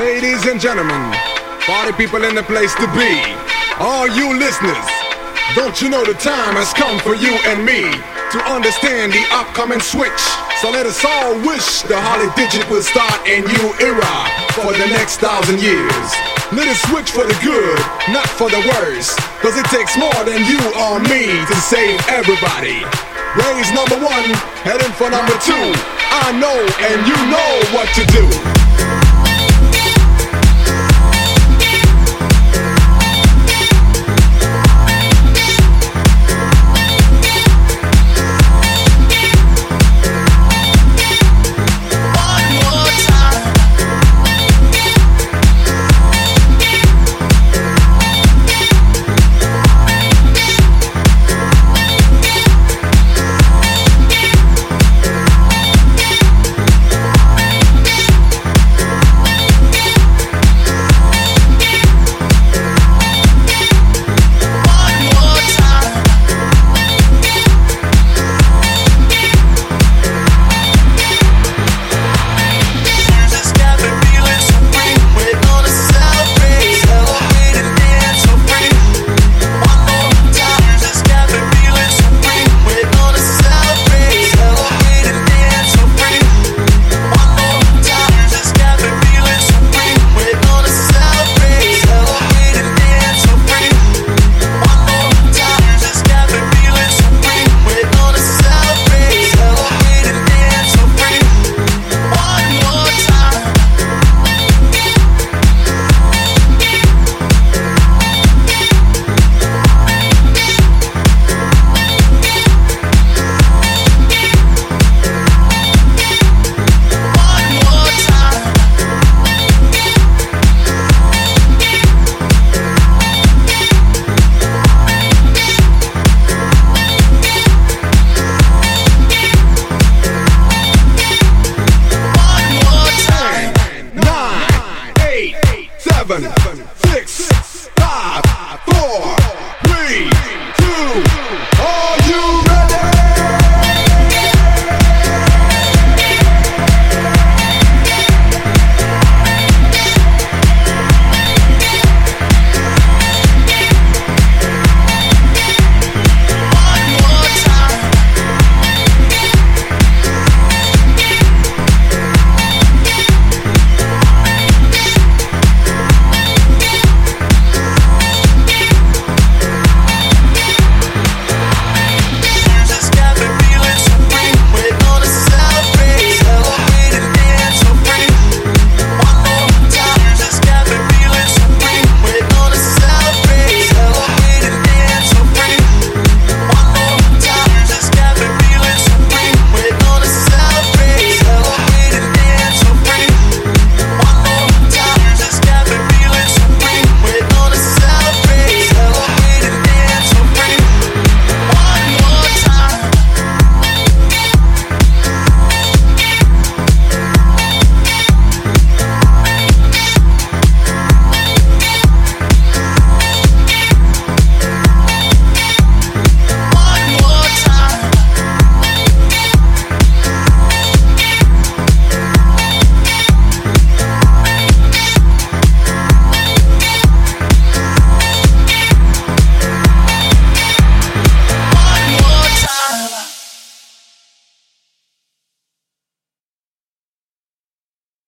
Ladies and gentlemen, party people in the place to be. All you listeners, don't you know the time has come for you and me to understand the upcoming switch? So let us all wish the Holly Digit will start a new era for the next thousand years. Let us switch for the good, not for the worse. Cause it takes more than you or me to save everybody. Raise number one, heading for number two. I know and you know what to do.